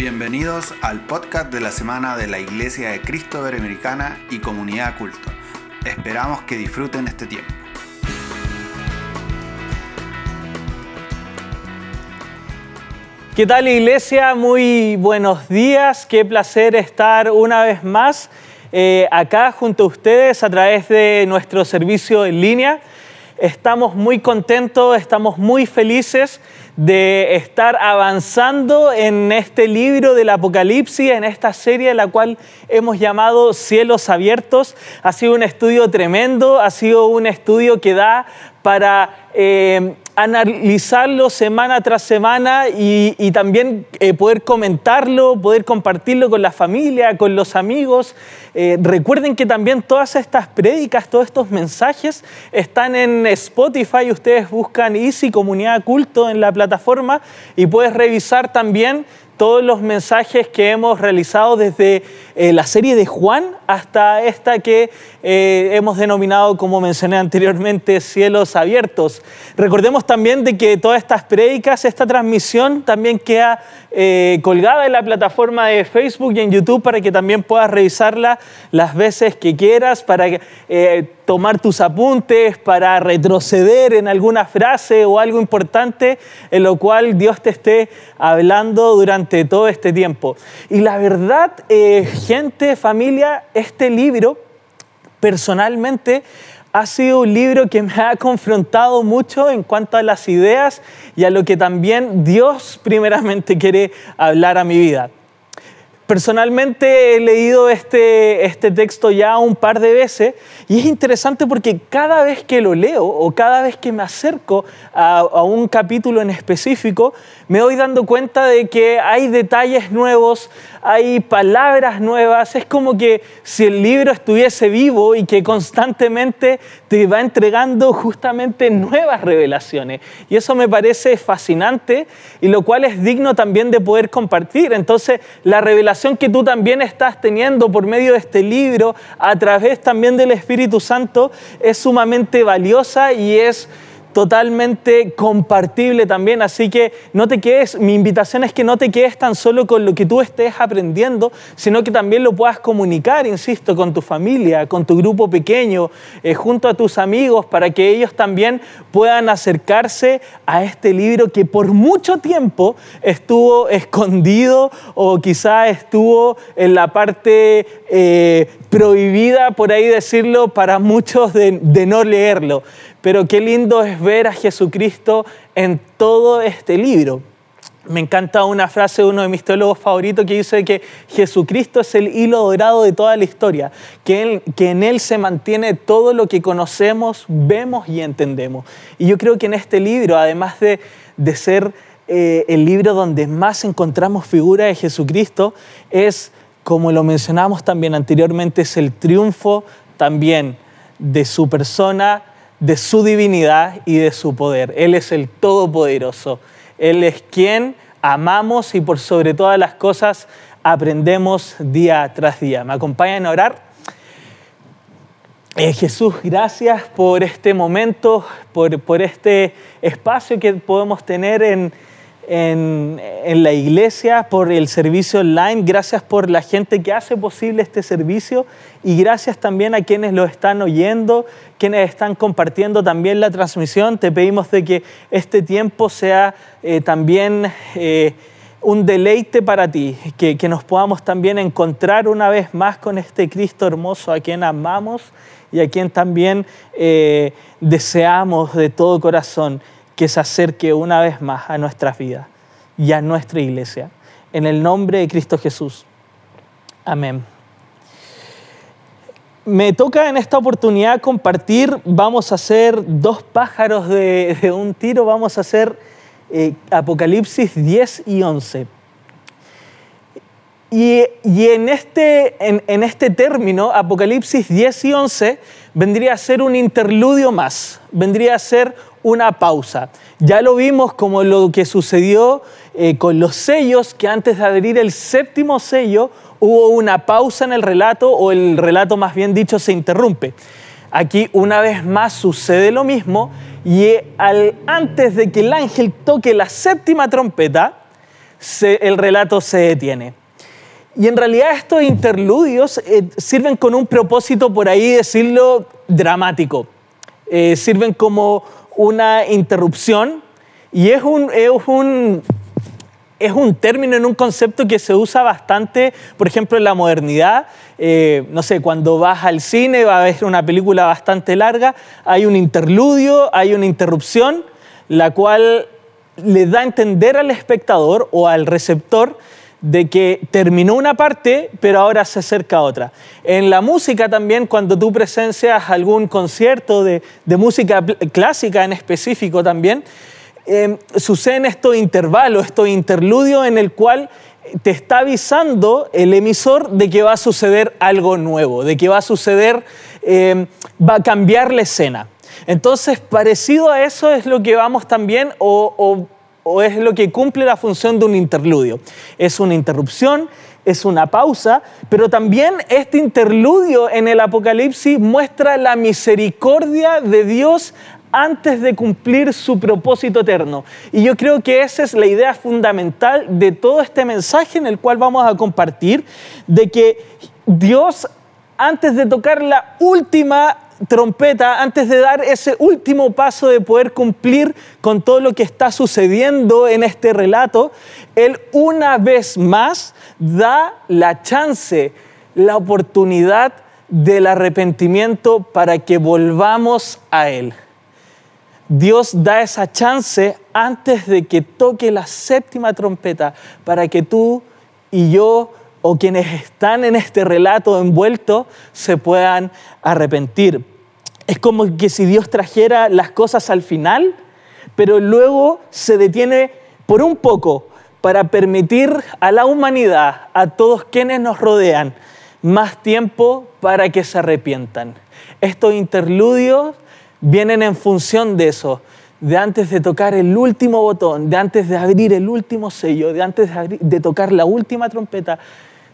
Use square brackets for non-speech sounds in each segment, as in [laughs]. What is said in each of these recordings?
Bienvenidos al podcast de la semana de la Iglesia de Cristo Iberoamericana y Comunidad Culto. Esperamos que disfruten este tiempo. ¿Qué tal iglesia? Muy buenos días. Qué placer estar una vez más eh, acá junto a ustedes a través de nuestro servicio en línea. Estamos muy contentos, estamos muy felices de estar avanzando en este libro del Apocalipsis, en esta serie la cual hemos llamado Cielos Abiertos. Ha sido un estudio tremendo, ha sido un estudio que da para eh, analizarlo semana tras semana y, también eh, poder comentarlo, poder compartirlo con la familia, con los amigos. Eh, recuerden que también todas estas prédicas, todos estos mensajes están en Spotify. Ustedes buscan Easy Comunidad Culto en la plataforma y puedes revisar también todos los mensajes que hemos realizado desde eh, la serie de Juan hasta esta que eh, hemos denominado, como mencioné anteriormente, cielos abiertos. Recordemos también de que todas estas prédicas, esta transmisión también queda eh, colgada en la plataforma de Facebook y en YouTube para que también puedas revisarla las veces que quieras, para tomar tus apuntes, para retroceder en alguna frase o algo importante en lo cual Dios te esté hablando durante todo este tiempo. Y la verdad, eh, gente, familia, este libro personalmente ha sido un libro que me ha confrontado mucho en cuanto a las ideas y a lo que también Dios primeramente quiere hablar a mi vida. Personalmente he leído este, este texto ya un par de veces y es interesante porque cada vez que lo leo o cada vez que me acerco a, a un capítulo en específico, me doy dando cuenta de que hay detalles nuevos, hay palabras nuevas, es como que si el libro estuviese vivo y que constantemente te va entregando justamente nuevas revelaciones. Y eso me parece fascinante y lo cual es digno también de poder compartir. Entonces, la revelación que tú también estás teniendo por medio de este libro, a través también del Espíritu Santo, es sumamente valiosa y es totalmente compartible también. Así que no te quedes, mi invitación es que no te quedes tan solo con lo que tú estés aprendiendo, sino que también lo puedas comunicar, insisto, con tu familia, con tu grupo pequeño, eh, junto a tus amigos, para que ellos también puedan acercarse a este libro que por mucho tiempo estuvo escondido o quizá estuvo en la parte eh, prohibida, por ahí decirlo, para muchos de, de no leerlo. Pero qué lindo es ver a Jesucristo en todo este libro. Me encanta una frase de uno de mis teólogos favoritos que dice que Jesucristo es el hilo dorado de toda la historia, que, en Él se mantiene todo lo que conocemos, vemos y entendemos. Y yo creo que en este libro, además de, ser eh, el libro donde más encontramos figura de Jesucristo, es, como lo mencionamos también anteriormente, es el triunfo también de su persona de su divinidad y de su poder. Él es el Todopoderoso. Él es quien amamos y por sobre todas las cosas aprendemos día tras día. ¿Me acompañan a orar? Eh, Jesús, gracias por este momento, por, por este espacio que podemos tener en, en, la iglesia, por el servicio online, gracias por la gente que hace posible este servicio y gracias también a quienes lo están oyendo, quienes están compartiendo también la transmisión. Te pedimos de que este tiempo sea eh, también eh, un deleite para ti, que, nos podamos también encontrar una vez más con este Cristo hermoso a quien amamos y a quien también eh, deseamos de todo corazón que se acerque una vez más a nuestras vidas y a nuestra iglesia. En el nombre de Cristo Jesús. Amén. Me toca en esta oportunidad compartir, vamos a hacer dos pájaros de, un tiro, vamos a hacer eh, Apocalipsis 10 y 11. Y, en, este, en, este término, Apocalipsis 10 y 11, vendría a ser un interludio más, vendría a ser una pausa. Ya lo vimos como lo que sucedió eh, con los sellos, que antes de abrir el séptimo sello hubo una pausa en el relato o el relato más bien dicho se interrumpe. Aquí una vez más sucede lo mismo y al, antes de que el ángel toque la séptima trompeta, el relato se detiene. Y en realidad estos interludios eh, sirven con un propósito, por ahí decirlo, dramático. Eh, sirven como una interrupción y es un, es un, es un término en un concepto que se usa bastante, por ejemplo, en la modernidad. Eh, no sé, cuando vas al cine, va a ver una película bastante larga, hay un interludio, hay una interrupción, la cual le da a entender al espectador o al receptor de que terminó una parte, pero ahora se acerca otra. En la música también, cuando tú presencias algún concierto de, música clásica en específico también, eh, suceden estos intervalos, estos interludios en el cual te está avisando el emisor de que va a suceder algo nuevo, de que va a suceder, em, va a cambiar la escena. Entonces, parecido a eso es lo que vamos también, o es lo que cumple la función de un interludio. Es una interrupción, es una pausa, pero también este interludio en el Apocalipsis muestra la misericordia de Dios antes de cumplir su propósito eterno. Y yo creo que esa es la idea fundamental de todo este mensaje en el cual vamos a compartir, de que Dios, antes de tocar la última trompeta antes de dar ese último paso de poder cumplir con todo lo que está sucediendo en este relato, Él una vez más da la chance, la oportunidad del arrepentimiento para que volvamos a Él. Dios da esa chance antes de que toque la séptima trompeta para que tú y yo o quienes están en este relato envuelto se puedan arrepentir. Es como que si Dios trajera las cosas al final, pero luego se detiene por un poco para permitir a la humanidad, a todos quienes nos rodean, más tiempo para que se arrepientan. Estos interludios vienen en función de eso, de antes de tocar el último botón, de antes de abrir el último sello, de antes de, tocar la última trompeta,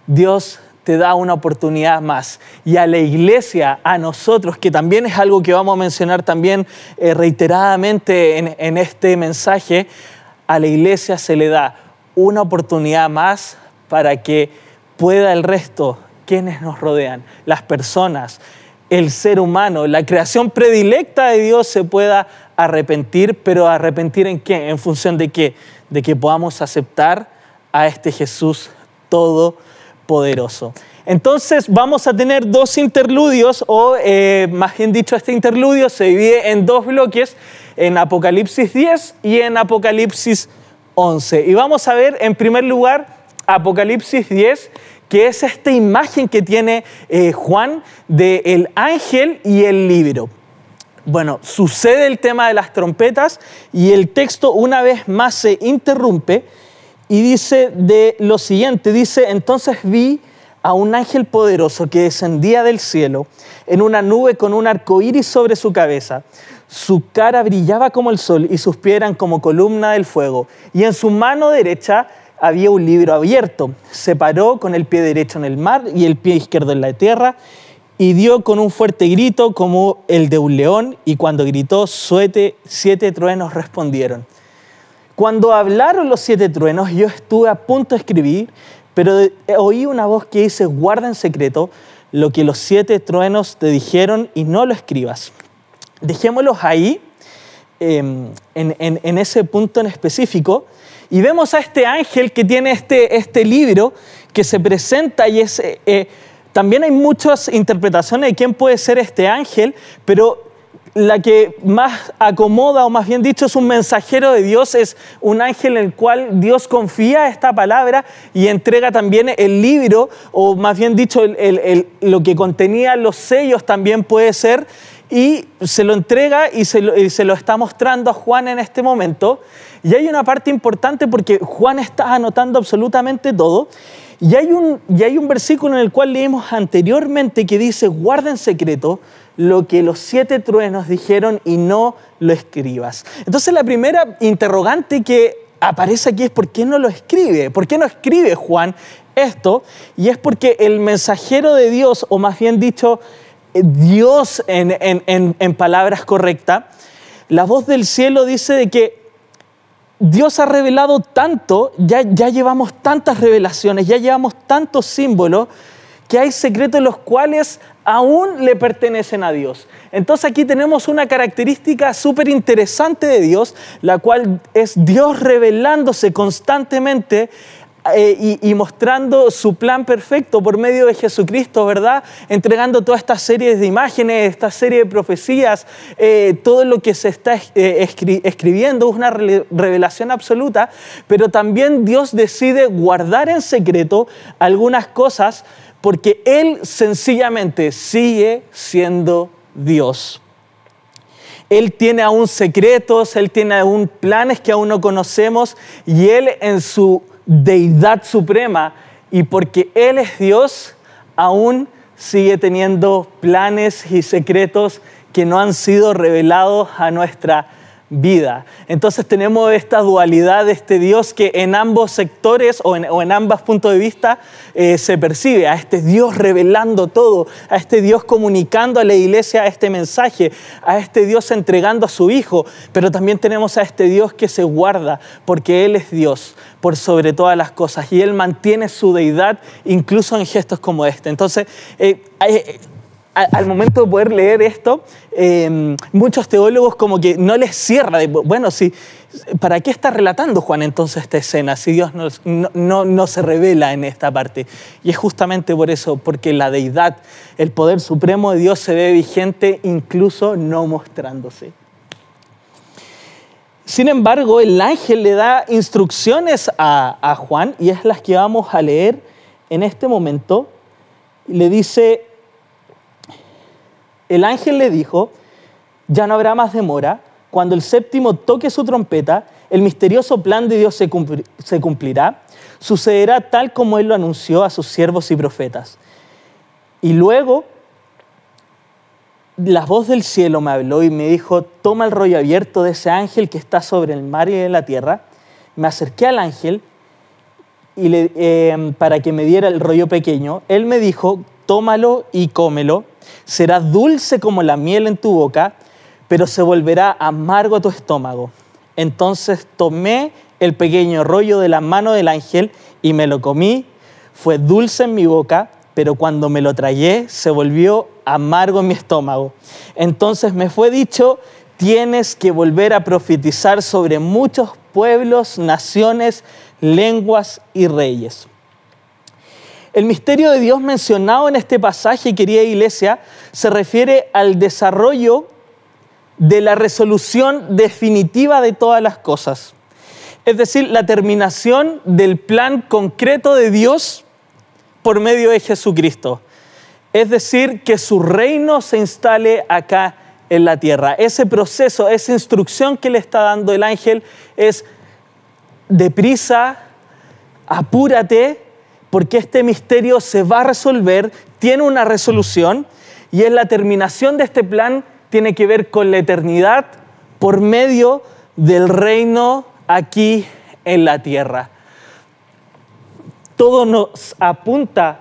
Dios te da una oportunidad más. Y a la iglesia, a nosotros, que también es algo que vamos a mencionar también eh, reiteradamente en, en este mensaje, a la iglesia se le da una oportunidad más para que pueda el resto, quienes nos rodean, las personas, el ser humano, la creación predilecta de Dios se pueda arrepentir, pero arrepentir en qué? En función de qué? De que podamos aceptar a este Jesús todo poderoso. Entonces vamos a tener dos interludios, o eh, más bien dicho, este interludio se divide en dos bloques, en Apocalipsis 10 y en Apocalipsis 11. Y vamos a ver en primer lugar Apocalipsis 10, que es esta imagen que tiene eh, Juan del el ángel y el libro. Bueno, sucede el tema de las trompetas y el texto una vez más se interrumpe y dice de lo siguiente, dice, entonces vi a un ángel poderoso que descendía del cielo en una nube con un arco iris sobre su cabeza. Su cara brillaba como el sol y sus pies eran como columna del fuego. Y en su mano derecha había un libro abierto. Se paró con el pie derecho en el mar y el pie izquierdo en la tierra y dio con un fuerte grito como el de un león y cuando gritó siete, siete truenos respondieron. Cuando hablaron los siete truenos, yo estuve a punto de escribir, pero oí una voz que dice, guarda en secreto lo que los siete truenos te dijeron y no lo escribas. Dejémoslos ahí, em, en, ese punto en específico, y vemos a este ángel que tiene este, este libro que se presenta y es... Eh, eh, también hay muchas interpretaciones de quién puede ser este ángel, pero la que más acomoda, o más bien dicho, es un mensajero de Dios, es un ángel en el cual Dios confía esta palabra y entrega también el libro, o más bien dicho, lo que contenía los sellos también puede ser, y se lo entrega y se lo, está mostrando a Juan en este momento. Y hay una parte importante porque Juan está anotando absolutamente todo. Y hay, un, y hay un versículo en el cual leímos anteriormente que dice, guarda en secreto lo que los siete truenos dijeron y no lo escribas. Entonces la primera interrogante que aparece aquí es ¿por qué no lo escribe? ¿Por qué no escribe Juan esto? Y es porque el mensajero de Dios, o más bien dicho, Dios en, palabras correctas, la voz del cielo dice de que Dios ha revelado tanto, ya, ya llevamos tantas revelaciones, ya llevamos tantos símbolos, que hay secretos los cuales aún le pertenecen a Dios. Entonces aquí tenemos una característica súper interesante de Dios, la cual es Dios revelándose constantemente eh, y, mostrando su plan perfecto por medio de Jesucristo, ¿verdad? Entregando toda esta serie de imágenes, esta serie de profecías, eh, todo lo que se está eh, escribiendo es una revelación absoluta, pero también Dios decide guardar en secreto algunas cosas porque Él sencillamente sigue siendo Dios. Él tiene aún secretos, Él tiene aún planes que aún no conocemos y Él en su deidad suprema y porque Él es Dios, aún sigue teniendo planes y secretos que no han sido revelados a nuestra vida. Entonces tenemos esta dualidad de este Dios que en ambos sectores o en, o ambos puntos de vista eh, se percibe, a este Dios revelando todo, a este Dios comunicando a la iglesia este mensaje, a este Dios entregando a su Hijo, pero también tenemos a este Dios que se guarda porque Él es Dios por sobre todas las cosas y Él mantiene su deidad incluso en gestos como este. Entonces, eh, al momento de poder leer esto, em, muchos teólogos como que no les cierra. bueno, si, ¿para qué está relatando Juan entonces esta escena si Dios no, no, se revela en esta parte? Y es justamente por eso, porque la deidad, el poder supremo de Dios se ve vigente incluso no mostrándose. Sin embargo, el ángel le da instrucciones a, a Juan y es las que vamos a leer en este momento. Le dice, el ángel le dijo, ya no habrá más demora, cuando el séptimo toque su trompeta, el misterioso plan de Dios se, cumplirá, sucederá tal como Él lo anunció a sus siervos y profetas. Y luego la voz del cielo me habló y me dijo, toma el rollo abierto de ese ángel que está sobre el mar y en la tierra. Me acerqué al ángel y eh, para que me diera el rollo pequeño. Él me dijo, tómalo y cómelo será dulce como la miel en tu boca, pero se volverá amargo a tu estómago. Entonces tomé el pequeño rollo de la mano del ángel y me lo comí. Fue dulce en mi boca, pero cuando me lo tragué se volvió amargo en mi estómago. Entonces me fue dicho, tienes que volver a profetizar sobre muchos pueblos, naciones, lenguas y reyes. El misterio de Dios mencionado en este pasaje, querida iglesia, se refiere al desarrollo de la resolución definitiva de todas las cosas. Es decir, la terminación del plan concreto de Dios por medio de Jesucristo. Es decir, que su reino se instale acá en la tierra. Ese proceso, esa instrucción que le está dando el ángel es deprisa, apúrate, porque este misterio se va a resolver, tiene una resolución y es la terminación de este plan tiene que ver con la eternidad por medio del reino aquí en la tierra. Todo nos apunta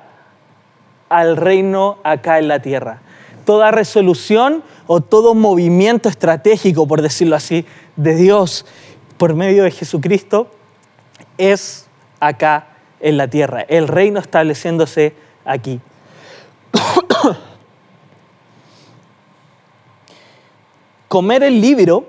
al reino acá en la tierra. Toda resolución o todo movimiento estratégico, por decirlo así, de Dios por medio de Jesucristo es acá en la tierra, el reino estableciéndose aquí. [coughs] Comer el libro,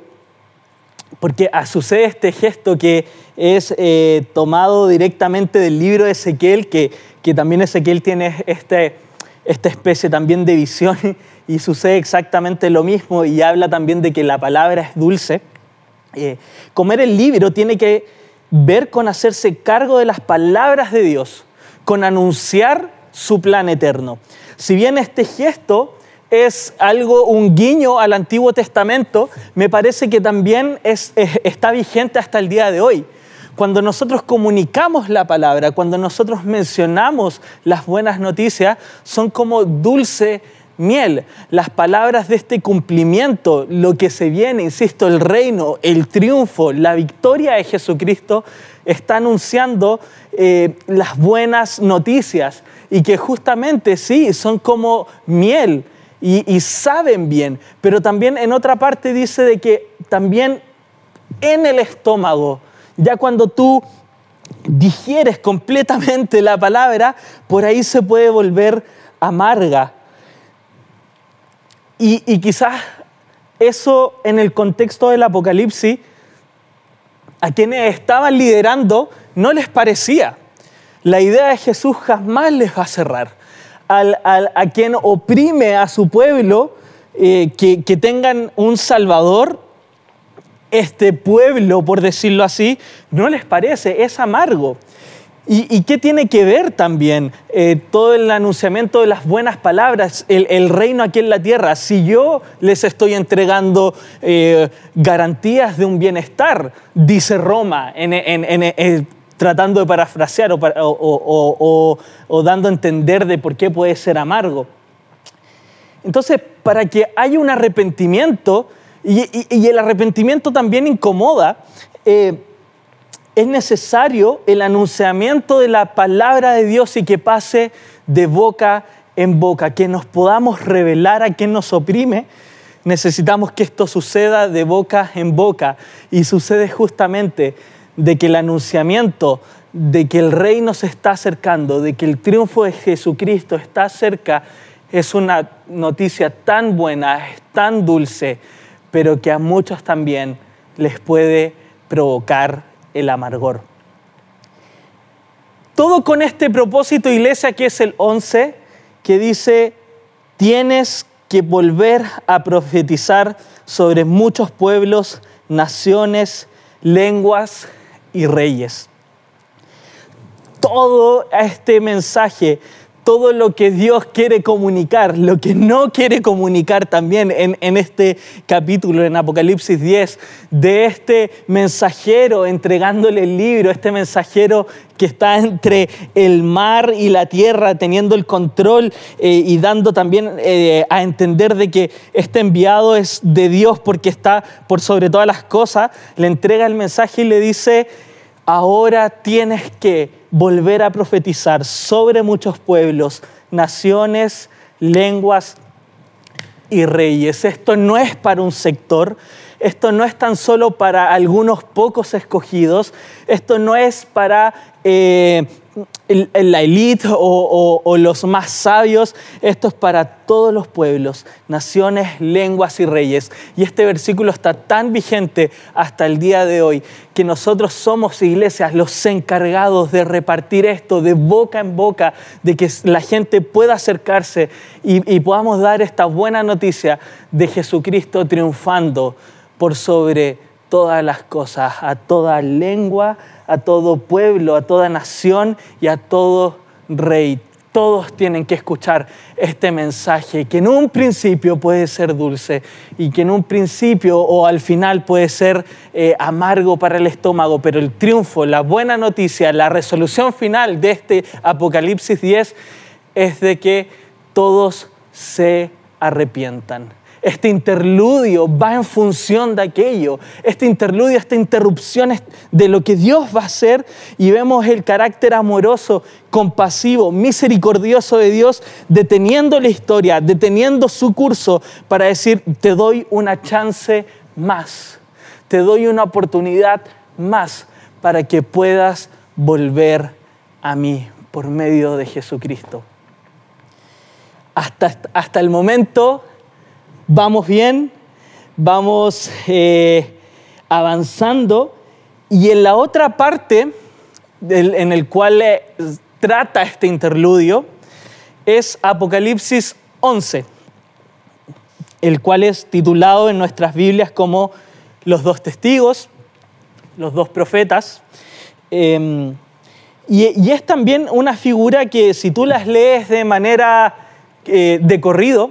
porque sucede este gesto que es eh, tomado directamente del libro de Ezequiel, que, que también Ezequiel tiene este, esta especie también de visión [laughs] y sucede exactamente lo mismo y habla también de que la palabra es dulce. Eh, comer el libro tiene que ver con hacerse cargo de las palabras de Dios, con anunciar su plan eterno. Si bien este gesto es algo, un guiño al Antiguo Testamento, me parece que también está vigente hasta el día de hoy. Cuando nosotros comunicamos la palabra, cuando nosotros mencionamos las buenas noticias, son como dulce miel, las palabras de este cumplimiento, lo que se viene, insisto, el reino, el triunfo, la victoria de Jesucristo, está anunciando eh, las buenas noticias y que justamente sí, son como miel y, y saben bien, pero también en otra parte dice de que también en el estómago ya cuando tú digieres completamente la palabra, por ahí se puede volver amarga. Y, quizás eso en el contexto del Apocalipsis, a quienes estaban liderando no les parecía. La idea de Jesús jamás les va a cerrar. a quien oprime a su pueblo, eh, que, tengan un Salvador, este pueblo, por decirlo así, no les parece, es amargo. ¿Y, qué tiene que ver también eh, todo el anunciamiento de las buenas palabras, el, reino aquí en la tierra? Si yo les estoy entregando eh, garantías de un bienestar, dice Roma, tratando de parafrasear o, dando a entender de por qué puede ser amargo. Entonces, para que haya un arrepentimiento, y, el arrepentimiento también incomoda, eh, es necesario el anunciamiento de la palabra de Dios y que pase de boca en boca, que nos podamos revelar a quien nos oprime. Necesitamos que esto suceda de boca en boca y sucede justamente de que el anunciamiento de que el reino se está acercando, de que el triunfo de Jesucristo está cerca, es una noticia tan buena, tan dulce, pero que a muchos también les puede provocar el amargor. Todo con este propósito, iglesia, que es el 11, que dice, tienes que volver a profetizar sobre muchos pueblos, naciones, lenguas y reyes. Todo este mensaje todo lo que Dios quiere comunicar, lo que no quiere comunicar también en, este capítulo, en Apocalipsis 10, de este mensajero entregándole el libro, este mensajero que está entre el mar y la tierra, teniendo el control eh, y dando también eh, a entender de que este enviado es de Dios porque está por sobre todas las cosas, le entrega el mensaje y le dice, ahora tienes que volver a profetizar sobre muchos pueblos, naciones, lenguas y reyes. Esto no es para un sector, esto no es tan solo para algunos pocos escogidos, esto no es para eh, la élite o, los más sabios, esto es para todos los pueblos, naciones, lenguas y reyes. Y este versículo está tan vigente hasta el día de hoy que nosotros somos iglesias los encargados de repartir esto de boca en boca, de que la gente pueda acercarse y, y podamos dar esta buena noticia de Jesucristo triunfando por sobre todas las cosas, a toda lengua, a todo pueblo, a toda nación y a todo rey. Todos tienen que escuchar este mensaje que en un principio puede ser dulce y que en un principio o al final puede ser eh, amargo para el estómago, pero el triunfo, la buena noticia, la resolución final de este Apocalipsis 10 es de que todos se arrepientan este interludio va en función de aquello. Este interludio, esta interrupción de lo que Dios va a hacer y vemos el carácter amoroso, compasivo, misericordioso de Dios deteniendo la historia, deteniendo su curso para decir, te doy una chance más, te doy una oportunidad más para que puedas volver a mí por medio de Jesucristo. Hasta, hasta el momento vamos bien, vamos eh, avanzando y en la otra parte en el cual eh, trata este interludio es Apocalipsis 11, el cual es titulado en nuestras Biblias como los dos testigos, los dos profetas. Em, y, es también una figura que si tú las lees de manera eh, de corrido,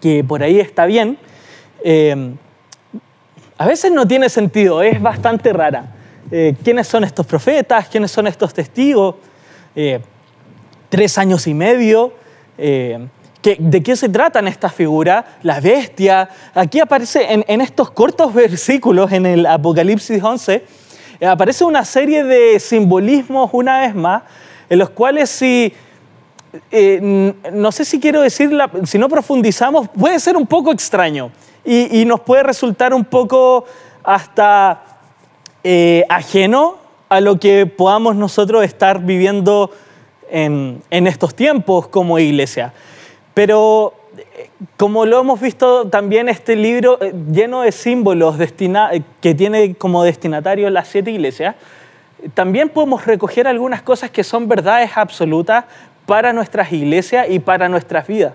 que por ahí está bien, eh, a veces no tiene sentido, es bastante rara. Eh, ¿Quiénes son estos profetas? ¿Quiénes son estos testigos? Eh, tres años y medio. ¿De qué se trata en esta figura? La bestia. Aquí aparece en, en estos cortos versículos en el Apocalipsis 11, aparece una serie de simbolismos una vez más, en los cuales si eh, no sé si quiero decirla, si no profundizamos, puede ser un poco extraño y, nos puede resultar un poco hasta eh, ajeno a lo que podamos nosotros estar viviendo en, estos tiempos como iglesia. Pero eh, como lo hemos visto también este libro lleno de símbolos que tiene como destinatario las siete iglesias, también podemos recoger algunas cosas que son verdades absolutas para nuestras iglesias y para nuestras vidas.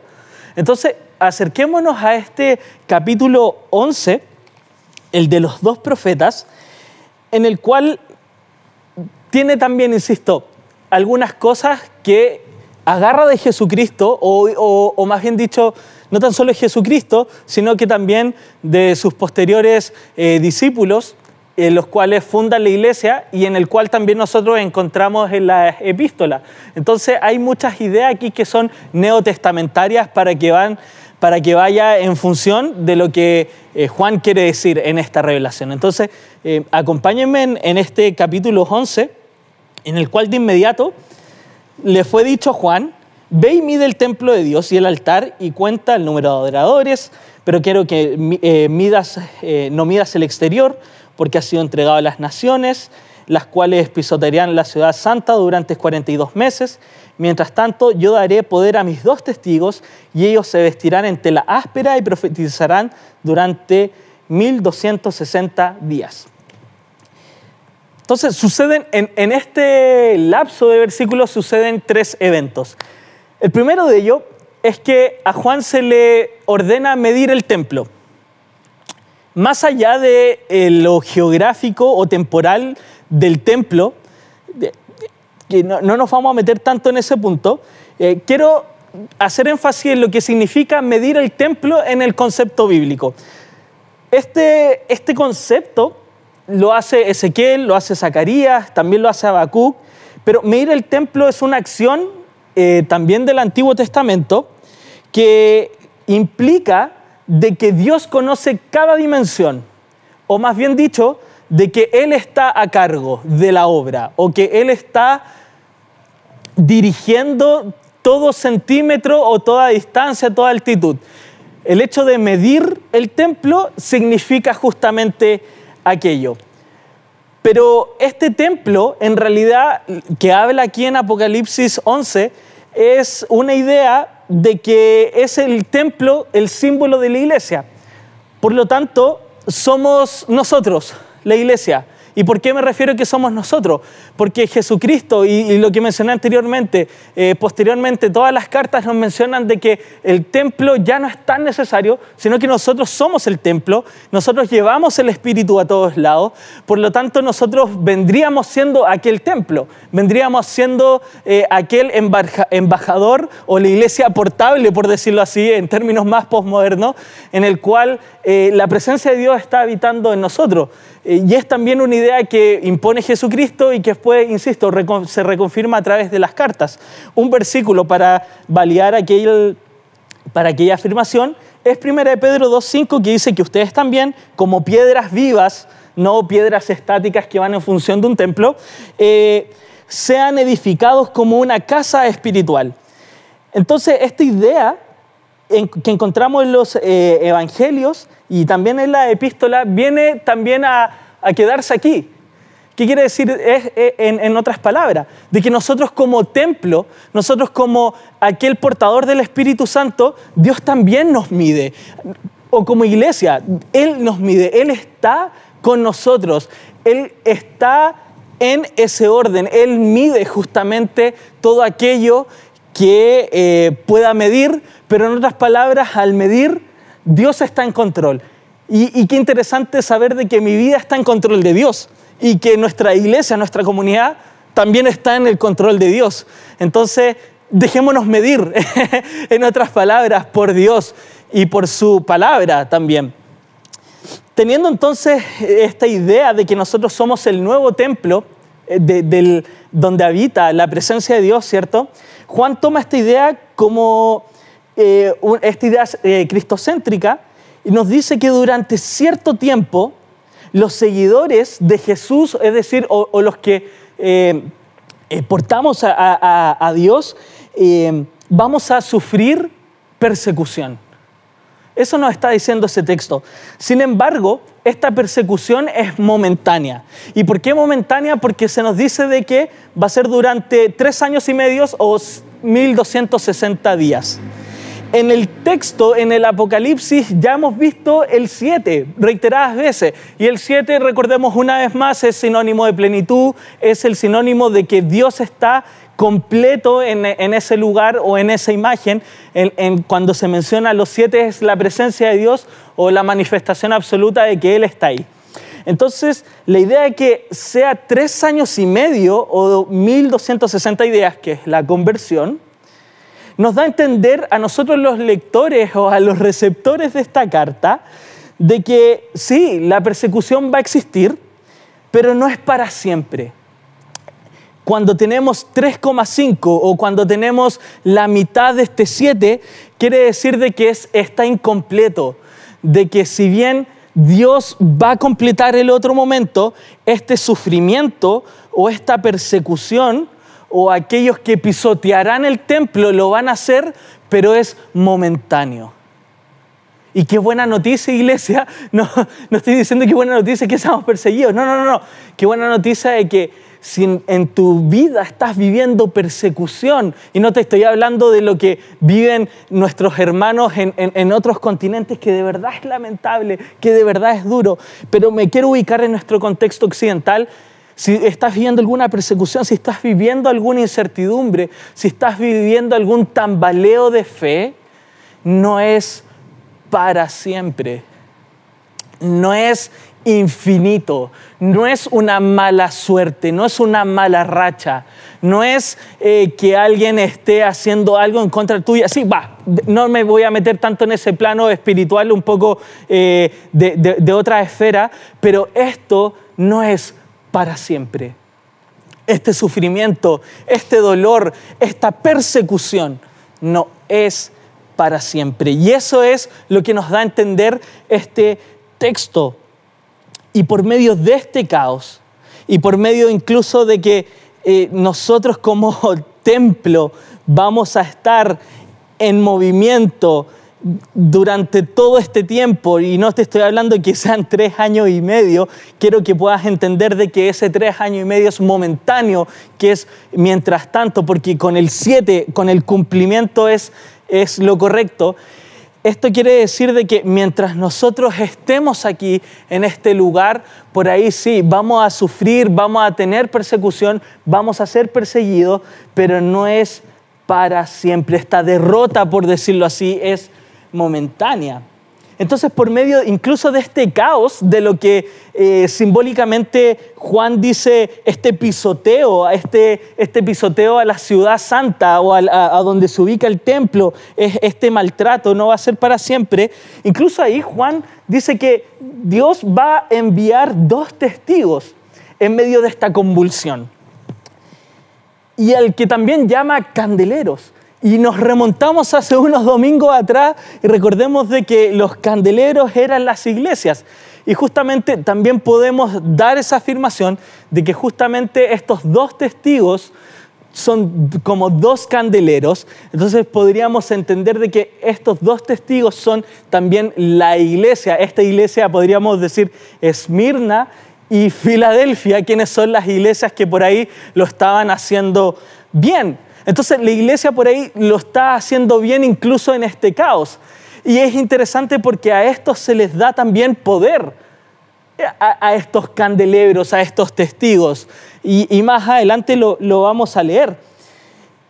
Entonces, acerquémonos a este capítulo 11, el de los dos profetas, en el cual tiene también, insisto, algunas cosas que agarra de Jesucristo, o, más bien dicho, no tan solo de Jesucristo, sino que también de sus posteriores eh, discípulos, en los cuales fundan la iglesia y en el cual también nosotros encontramos en la epístola. Entonces hay muchas ideas aquí que son neotestamentarias para que, van, para que vaya en función de lo que eh, Juan quiere decir en esta revelación. Entonces eh, acompáñenme en, este capítulo 11, en el cual de inmediato le fue dicho a Juan, ve y mide el templo de Dios y el altar y cuenta el número de adoradores, pero quiero que eh, midas, no midas el exterior porque ha sido entregado a las naciones, las cuales pisotearían la ciudad santa durante 42 meses. Mientras tanto, yo daré poder a mis dos testigos y ellos se vestirán en tela áspera y profetizarán durante 1260 días. Entonces, suceden en, en este lapso de versículos suceden tres eventos. El primero de ellos es que a Juan se le ordena medir el templo más allá de eh, lo geográfico o temporal del templo, que no, nos vamos a meter tanto en ese punto, eh, quiero hacer énfasis en lo que significa medir el templo en el concepto bíblico. Este, este concepto lo hace Ezequiel, lo hace Zacarías, también lo hace Habacuc, pero medir el templo es una acción eh, también del Antiguo Testamento que implica de que Dios conoce cada dimensión, o más bien dicho, de que Él está a cargo de la obra, o que Él está dirigiendo todo centímetro o toda distancia, toda altitud. El hecho de medir el templo significa justamente aquello. Pero este templo, en realidad, que habla aquí en Apocalipsis 11, es una idea de que es el templo el símbolo de la iglesia. Por lo tanto, somos nosotros, la iglesia. ¿Y por qué me refiero que somos nosotros? Porque Jesucristo y, lo que mencioné anteriormente, eh, posteriormente, todas las cartas nos mencionan de que el templo ya no es tan necesario, sino que nosotros somos el templo, nosotros llevamos el Espíritu a todos lados, por lo tanto nosotros vendríamos siendo aquel templo, vendríamos siendo eh, aquel embajador o la iglesia portable, por decirlo así, en términos más postmodernos, en el cual eh, la presencia de Dios está habitando en nosotros. Y es también una idea que impone Jesucristo y que después, insisto, se reconfirma a través de las cartas. Un versículo para validar aquel, para aquella afirmación es 1 Pedro 2.5 que dice que ustedes también, como piedras vivas, no piedras estáticas que van en función de un templo, eh, sean edificados como una casa espiritual. Entonces, esta idea que encontramos en los eh, evangelios y también en la epístola viene también a, quedarse aquí. ¿Qué quiere decir en, otras palabras? De que nosotros como templo, nosotros como aquel portador del Espíritu Santo, Dios también nos mide. O como iglesia, Él nos mide, Él está con nosotros, Él está en ese orden, Él mide justamente todo aquello que eh, pueda medir, pero en otras palabras, al medir, Dios está en control. Y, qué interesante saber de que mi vida está en control de Dios y que nuestra iglesia, nuestra comunidad también está en el control de Dios. Entonces, dejémonos medir, [laughs] en otras palabras, por Dios y por su palabra también. Teniendo entonces esta idea de que nosotros somos el nuevo templo eh, del, donde habita la presencia de Dios, ¿cierto? Juan toma esta idea como eh, esta idea eh, cristocéntrica y nos dice que durante cierto tiempo los seguidores de Jesús, es decir, o, los que eh, portamos a, Dios, vamos a sufrir persecución. Eso nos está diciendo ese texto. Sin embargo, esta persecución es momentánea. ¿Y por qué momentánea? Porque se nos dice de que va a ser durante tres años y medio o 1260 días. En el texto, en el Apocalipsis, ya hemos visto el 7 reiteradas veces. Y el 7, recordemos una vez más, es sinónimo de plenitud, es el sinónimo de que Dios está completo en, ese lugar o en esa imagen. En, cuando se menciona los siete es la presencia de Dios o la manifestación absoluta de que Él está ahí. Entonces, la idea de que sea tres años y medio o 1260 ideas, que es la conversión, nos da a entender a nosotros los lectores o a los receptores de esta carta de que sí, la persecución va a existir, pero no es para siempre. Cuando tenemos 3,5 o cuando tenemos la mitad de este 7, quiere decir de que es, está incompleto, de que si bien Dios va a completar el otro momento, este sufrimiento o esta persecución o aquellos que pisotearán el templo lo van a hacer, pero es momentáneo. Y qué buena noticia, iglesia. [laughs] No, no estoy diciendo que buena noticia que seamos perseguidos. No, no, no, no. Qué buena noticia de que si en tu vida estás viviendo persecución, y no te estoy hablando de lo que viven nuestros hermanos en, en, otros continentes, que de verdad es lamentable, que de verdad es duro, pero me quiero ubicar en nuestro contexto occidental, si estás viviendo alguna persecución, si estás viviendo alguna incertidumbre, si estás viviendo algún tambaleo de fe, no es para siempre. No es infinito, no es una mala suerte, no es una mala racha, no es eh, que alguien esté haciendo algo en contra tuya. Sí, va, no me voy a meter tanto en ese plano espiritual, un poco eh, de otra esfera, pero esto no es para siempre. Este sufrimiento, este dolor, esta persecución no es para siempre. Y eso es lo que nos da a entender este texto. Y por medio de este caos, y por medio incluso de que eh, nosotros como [laughs] templo vamos a estar en movimiento, durante todo este tiempo, y no te estoy hablando que sean [laughs] tres años y medio, quiero que puedas entender de que ese tres años y medio es momentáneo, que es mientras tanto, porque con el siete, con el cumplimiento es, es lo correcto. Esto quiere decir de que mientras nosotros estemos aquí en este lugar, por ahí sí, vamos a sufrir, vamos a tener persecución, vamos a ser perseguidos, pero no es para siempre. Esta derrota, por decirlo así, es momentánea. Entonces, por medio incluso de este caos, de lo que eh, simbólicamente Juan dice, este pisoteo, este, este pisoteo a la ciudad santa o a, donde se ubica el templo, este maltrato no va a ser para siempre. Incluso ahí Juan dice que Dios va a enviar dos testigos en medio de esta convulsión. Y al que también llama candeleros. Y nos remontamos hace unos domingos atrás y recordemos de que los candeleros eran las iglesias. Y justamente también podemos dar esa afirmación de que justamente estos dos testigos son como dos candeleros, entonces podríamos entender de que estos dos testigos son también la iglesia. Esta iglesia podríamos decir Esmirna y Filadelfia, quienes son las iglesias que por ahí lo estaban haciendo bien. Entonces la iglesia por ahí lo está haciendo bien incluso en este caos. Y es interesante porque a estos se les da también poder, a, estos candelebros, a estos testigos. Y, más adelante lo, lo vamos a leer.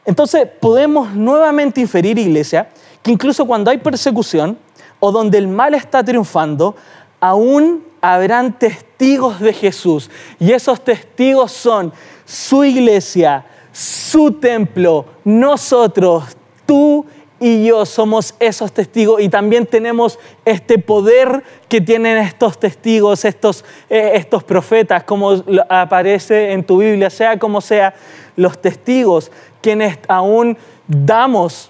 Entonces podemos nuevamente inferir, iglesia, que incluso cuando hay persecución o donde el mal está triunfando, aún habrán testigos de Jesús. Y esos testigos son su iglesia, su templo, nosotros, tú y yo somos esos testigos. Y también tenemos este poder que tienen estos testigos, estos, eh, estos profetas, como aparece en tu Biblia, sea como sea, los testigos, quienes aún damos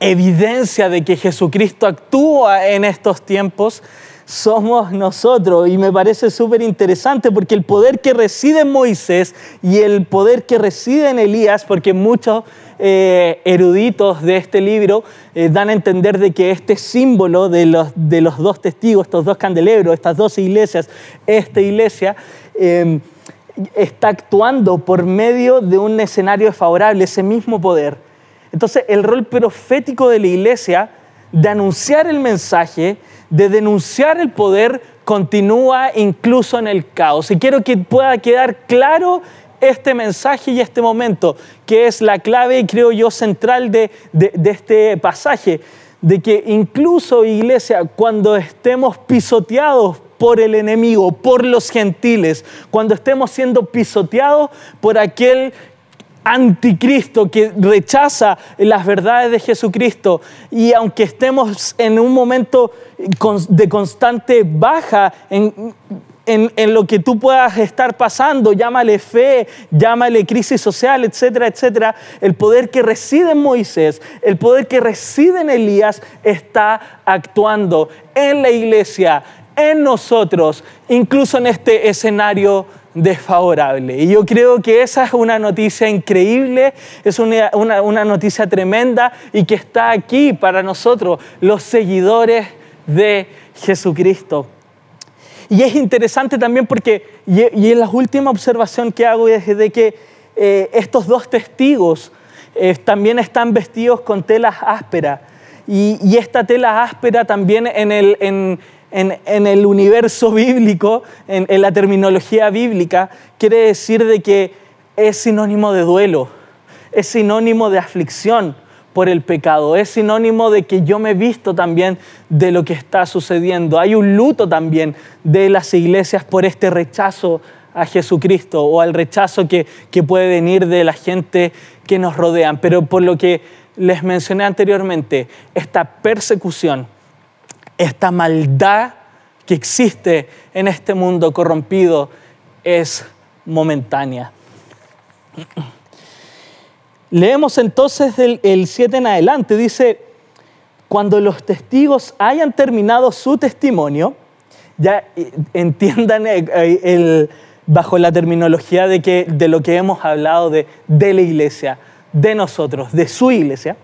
evidencia de que Jesucristo actúa en estos tiempos, somos nosotros. Y me parece súper interesante porque el poder que reside en Moisés y el poder que reside en Elías, porque muchos eh, eruditos de este libro eh, dan a entender de que este símbolo de los, de los dos testigos, estos dos candelebros, estas dos iglesias, esta iglesia, em, está actuando por medio de un escenario favorable, ese mismo poder. Entonces el rol profético de la iglesia de anunciar el mensaje, de denunciar el poder, continúa incluso en el caos. Y quiero que pueda quedar claro este mensaje y este momento, que es la clave, creo yo, central de, de este pasaje, de que incluso, iglesia, cuando estemos pisoteados por el enemigo, por los gentiles, cuando estemos siendo pisoteados por aquel anticristo que rechaza las verdades de Jesucristo. Y aunque estemos en un momento de constante baja en, en, lo que tú puedas estar pasando, llámale fe, llámale crisis social, etcétera, etcétera, el poder que reside en Moisés, el poder que reside en Elías está actuando en la iglesia, en nosotros, incluso en este escenario desfavorable. Y yo creo que esa es una noticia increíble, es una, una, noticia tremenda y que está aquí para nosotros, los seguidores de Jesucristo. Y es interesante también porque, y, y la última observación que hago es de que eh, estos dos testigos eh, también están vestidos con telas ásperas. Y, esta tela áspera también en el, en, el universo bíblico, en, la terminología bíblica, quiere decir de que es sinónimo de duelo, es sinónimo de aflicción por el pecado, es sinónimo de que yo me he visto también de lo que está sucediendo. Hay un luto también de las iglesias por este rechazo a Jesucristo o al rechazo que, que puede venir de la gente que nos rodean. Pero por lo que les mencioné anteriormente, esta persecución, esta maldad que existe en este mundo corrompido es momentánea. Leemos entonces el 7 en adelante, dice, cuando los testigos hayan terminado su testimonio, ya eh, entiendan eh, eh, bajo la terminología de, que, de lo que hemos hablado de, de la iglesia, de nosotros, de su iglesia,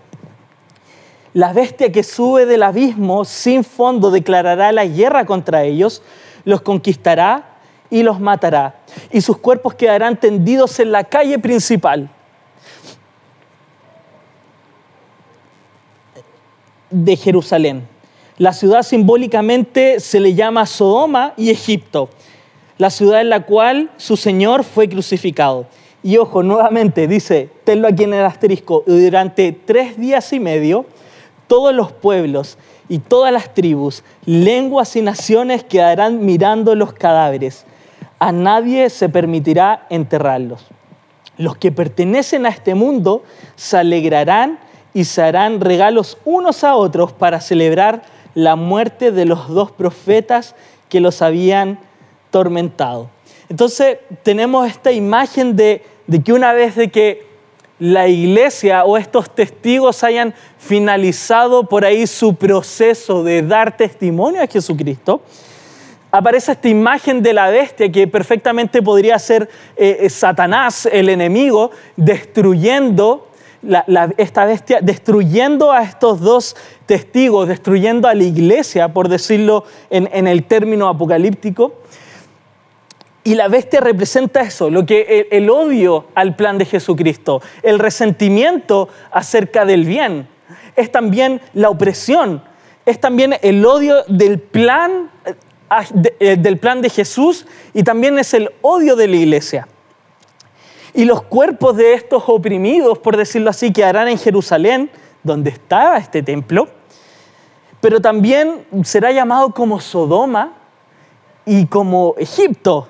la bestia que sube del abismo sin fondo declarará la guerra contra ellos, los conquistará y los matará, y sus cuerpos quedarán tendidos en la calle principal. de Jerusalén. La ciudad simbólicamente se le llama Sodoma y Egipto, la ciudad en la cual su Señor fue crucificado. Y ojo, nuevamente dice, tenlo aquí en el asterisco, durante tres días y medio todos los pueblos y todas las tribus, lenguas y naciones quedarán mirando los cadáveres. A nadie se permitirá enterrarlos. Los que pertenecen a este mundo se alegrarán y se harán regalos unos a otros para celebrar la muerte de los dos profetas que los habían tormentado. Entonces tenemos esta imagen de, que una vez que la iglesia o estos testigos hayan finalizado por ahí su proceso de dar testimonio a Jesucristo, aparece esta imagen de la bestia que perfectamente podría ser eh, eh, Satanás, el enemigo, destruyendo esta bestia, destruyendo a estos dos testigos, destruyendo a la iglesia, por decirlo en el término apocalíptico. Y la bestia representa eso, lo que el, odio al plan de Jesucristo, el resentimiento acerca del bien, es también la opresión, es también el odio del plan, eh, del plan de Jesús y también es el odio de la iglesia. Y los cuerpos de estos oprimidos, por decirlo así, quedarán en Jerusalén, donde estaba este templo, pero también será llamado como Sodoma y como Egipto,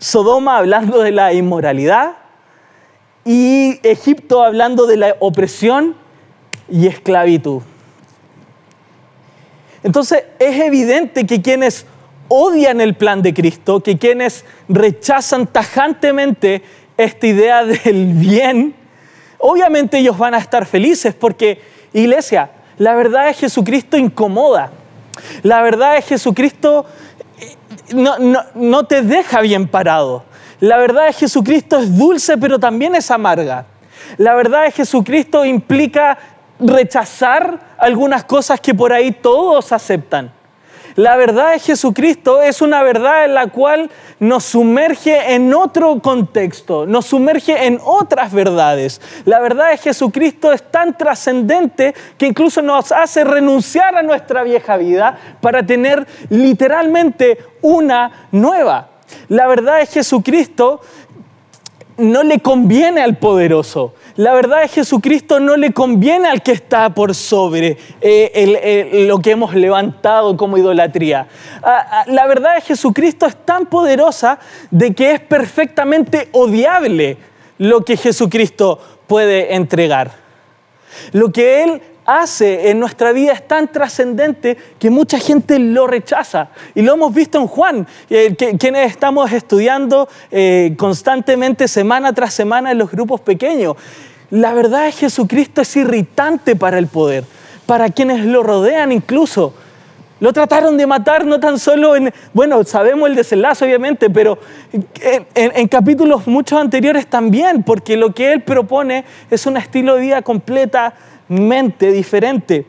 Sodoma hablando de la inmoralidad y Egipto hablando de la opresión y esclavitud. Entonces es evidente que quienes odian el plan de Cristo, que quienes rechazan tajantemente esta idea del bien, obviamente ellos van a estar felices porque, iglesia, la verdad es Jesucristo incomoda. La verdad es Jesucristo eh, no, no te deja bien parado. La verdad que Jesucristo es dulce, pero también es amarga. La verdad que Jesucristo implica rechazar algunas cosas que por ahí todos aceptan. La verdad de Jesucristo es una verdad en la cual nos sumerge en otro contexto, nos sumerge en otras verdades. La verdad de Jesucristo es tan trascendente que incluso nos hace renunciar a nuestra vieja vida para tener literalmente una nueva. La verdad de Jesucristo no le conviene al poderoso. La verdad es Jesucristo no le conviene al que está por sobre eh, lo que hemos levantado como idolatría. Ah, ah, la verdad que Jesucristo es tan poderosa de que es perfectamente odiable lo que Jesucristo puede entregar. Lo que Él hace en nuestra vida es tan trascendente que mucha gente lo rechaza. Y lo hemos visto en Juan, eh, quienes estamos estudiando eh, constantemente semana tras semana en los grupos pequeños. La verdad es que Jesucristo es irritante para el poder, para quienes lo rodean incluso. Lo trataron de matar no tan solo en, bueno, sabemos el desenlace obviamente, pero en, en, capítulos muchos anteriores también, porque lo que él propone es un estilo de vida completamente diferente.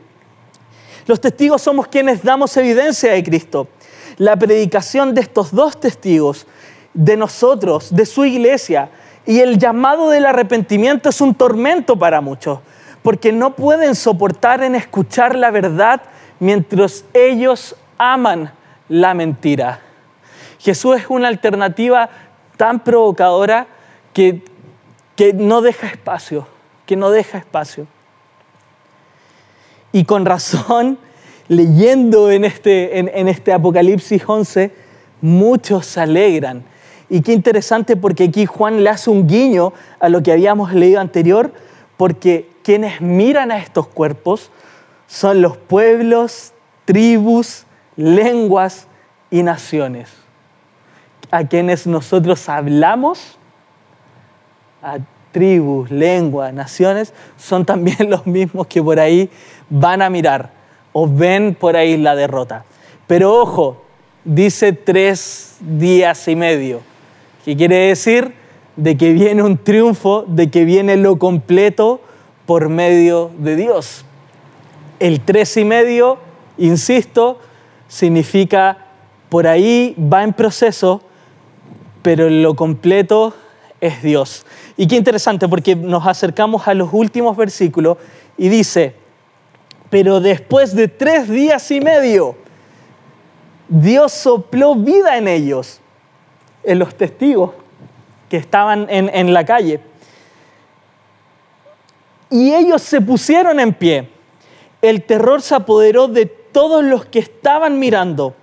Los testigos somos quienes damos evidencia de Cristo. La predicación de estos dos testigos, de nosotros, de su iglesia, y el llamado del arrepentimiento es un tormento para muchos, porque no pueden soportar en escuchar la verdad mientras ellos aman la mentira. Jesús es una alternativa tan provocadora que, que no deja espacio, que no deja espacio. Y con razón, [laughs] leyendo en este, en este Apocalipsis 11, muchos se alegran y qué interesante porque aquí Juan le hace un guiño a lo que habíamos leído anterior, porque quienes miran a estos cuerpos son los pueblos, tribus, lenguas y naciones. A quienes nosotros hablamos, a tribus, lenguas, naciones, son también [laughs] los mismos que por ahí van a mirar o ven por ahí la derrota. Pero ojo, dice tres días y medio ¿Qué quiere decir? De que viene un triunfo, de que viene lo completo por medio de Dios. El tres y medio, insisto, significa por ahí va en proceso, pero lo completo es Dios. Y qué interesante porque nos acercamos a los últimos versículos y dice, pero después de tres días y medio, Dios sopló vida en ellos en los testigos que estaban en, la calle. Y ellos se pusieron en pie. El terror se apoderó de todos los que estaban mirando.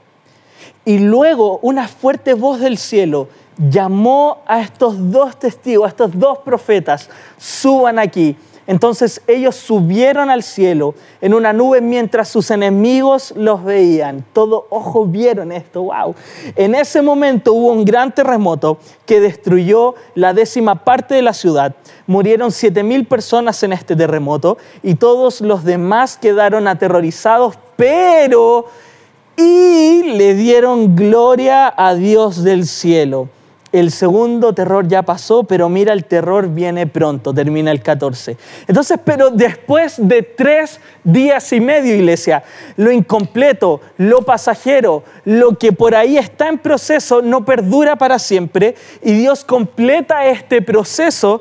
Y luego una fuerte voz del cielo llamó a estos dos testigos, a estos dos profetas, suban aquí. Entonces ellos subieron al cielo en una nube mientras sus enemigos los veían. Todo ojo vieron esto, wow. En ese momento hubo un gran terremoto que destruyó la décima parte de la ciudad. Murieron siete mil personas en este terremoto y todos los demás quedaron aterrorizados, pero y le dieron gloria a Dios del cielo el segundo terror ya pasó, pero mira, el terror viene pronto, termina el 14. Entonces, pero después de tres días y medio, iglesia, lo incompleto, lo pasajero, lo que por ahí está en proceso, no perdura para siempre, y Dios completa este proceso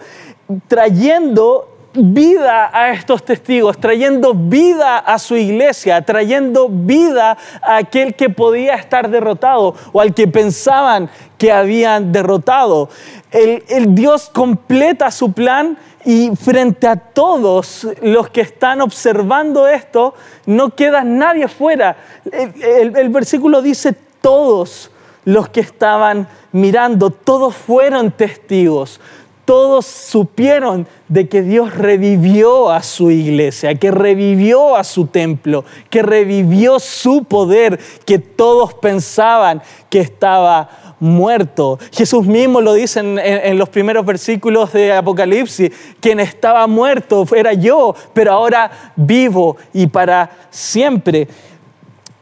trayendo vida a estos testigos, trayendo vida a su iglesia, trayendo vida a aquel que podía estar derrotado o al que pensaban que habían derrotado. El, Dios completa su plan y frente a todos los que están observando esto, no queda nadie fuera. el versículo dice todos los que estaban mirando, todos fueron testigos todos supieron de que Dios revivió a su iglesia, que revivió a su templo, que revivió su poder, que todos pensaban que estaba muerto. Jesús mismo lo dice en, los primeros versículos de Apocalipsis, quien estaba muerto era yo, pero ahora vivo y para siempre.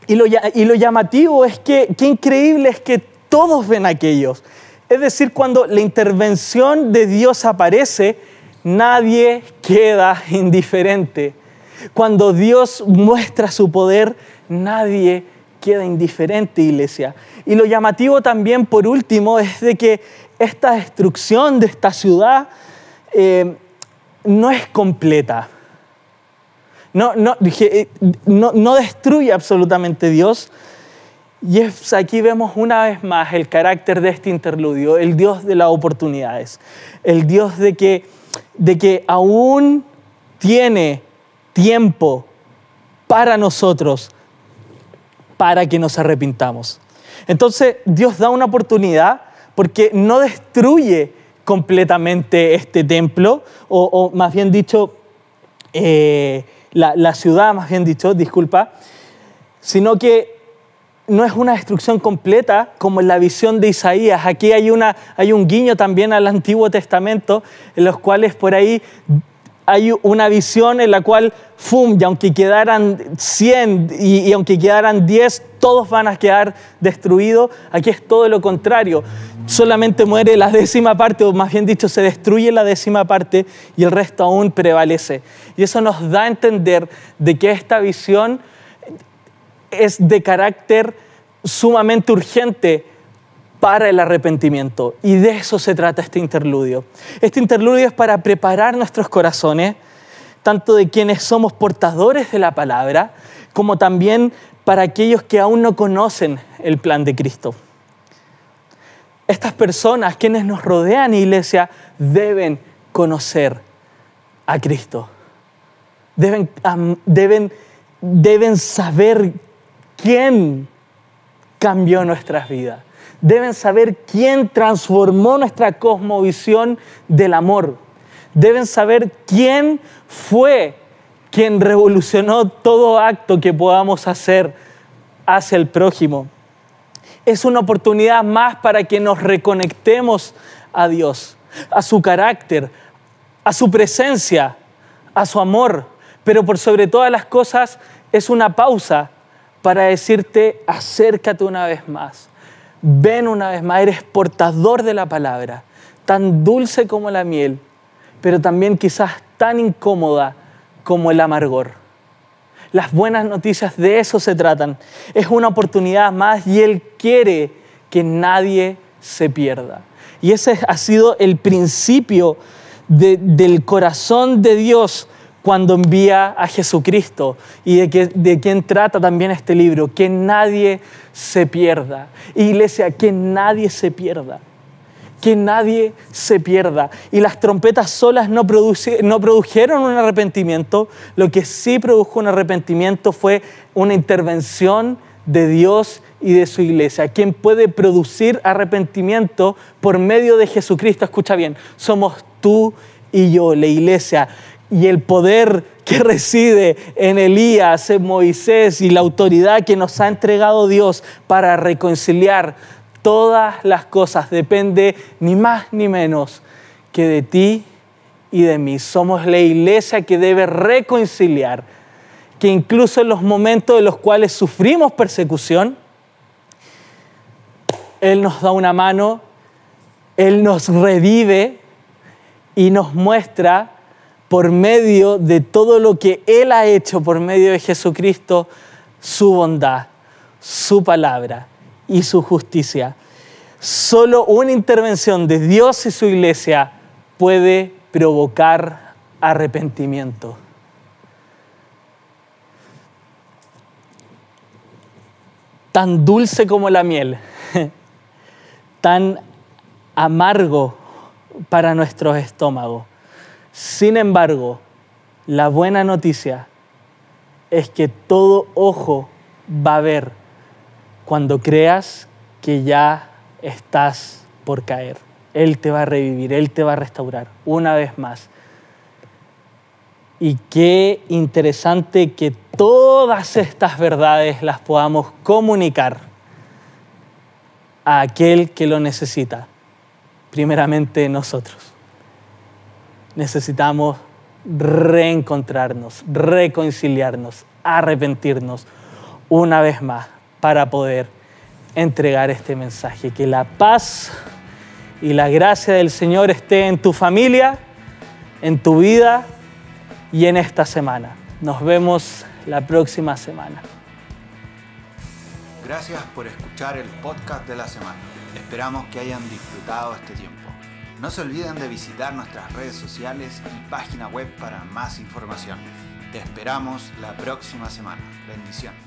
Y lo, y lo llamativo es que, qué increíble es que todos ven aquellos. Es decir, cuando la intervención de Dios aparece, nadie queda indiferente. Cuando Dios muestra su poder, nadie queda indiferente, iglesia. Y lo llamativo también, por último, es de que esta destrucción de esta ciudad eh, no es completa. No, no, eh, no, no destruye absolutamente Dios. Y es, aquí vemos una vez más el carácter de este interludio, el Dios de las oportunidades, el Dios de que, de que aún tiene tiempo para nosotros, para que nos arrepintamos. Entonces Dios da una oportunidad porque no destruye completamente este templo, o, más bien dicho, eh, la, ciudad, más bien dicho, disculpa, sino que no es una destrucción completa como en la visión de Isaías. Aquí hay, una, hay un guiño también al Antiguo Testamento, en los cuales por ahí hay una visión en la cual, ¡fum! Y aunque quedaran 100 y, y, aunque quedaran 10, todos van a quedar destruidos. Aquí es todo lo contrario. Solamente muere la décima parte, o más bien dicho, se destruye la décima parte y el resto aún prevalece. Y eso nos da a entender de que esta visión es de carácter sumamente urgente para el arrepentimiento. Y de eso se trata este interludio. Este interludio es para preparar nuestros corazones, tanto de quienes somos portadores de la palabra, como también para aquellos que aún no conocen el plan de Cristo. Estas personas, quienes nos rodean, iglesia, deben conocer a Cristo. Deben, deben, deben saber quién cambió nuestras vidas deben saber quién transformó nuestra cosmovisión del amor. Deben saber quién fue quien revolucionó todo acto que podamos hacer hacia el prójimo. Es una oportunidad más para que nos reconectemos a Dios, a su carácter, a su presencia, a su amor. Pero por sobre todas las cosas es una pausa para decirte acércate una vez más ven una vez más, eres portador de la palabra, tan dulce como la miel, pero también quizás tan incómoda como el amargor. Las buenas noticias de eso se tratan. Es una oportunidad más y Él quiere que nadie se pierda. Y ese ha sido el principio del corazón de Dios cuando envía a Jesucristo y de, que, de quien trata también este libro, que nadie se pierda. Iglesia, que nadie se pierda. Que nadie se pierda. Y las trompetas solas no, no produjeron un arrepentimiento, lo que sí produjo un arrepentimiento fue una intervención de Dios y de su iglesia. Quien puede producir arrepentimiento por medio de Jesucristo, escucha bien, somos tú y yo, la iglesia y el poder que reside en Elías, en Moisés y la autoridad que nos ha entregado Dios para reconciliar todas las cosas depende ni más ni menos que de ti y de mí. Somos la iglesia que debe reconciliar, que incluso en los momentos en los cuales sufrimos persecución, Él nos da una mano, Él nos revive y nos muestra por medio de todo lo que Él ha hecho por medio de Jesucristo, su bondad, su palabra y su justicia. Solo una intervención de Dios y su iglesia puede provocar arrepentimiento. Tan dulce como la miel, [laughs] tan amargo para nuestros estómagos sin embargo, la buena noticia es que todo ojo va a ver cuando creas que ya estás por caer. Él te va a revivir, Él te va a restaurar una vez más. Y qué interesante que todas estas verdades las podamos comunicar a aquel que lo necesita, primeramente nosotros necesitamos reencontrarnos, reconciliarnos, arrepentirnos, una vez más para poder entregar este mensaje. Que la paz y la gracia del Señor esté en tu familia, en tu vida y en esta semana. Nos vemos la próxima semana. Gracias por escuchar el podcast de la semana. Esperamos que hayan disfrutado este tiempo. No se olviden de visitar nuestras redes sociales y página web para más información. Te esperamos la próxima semana. Bendiciones.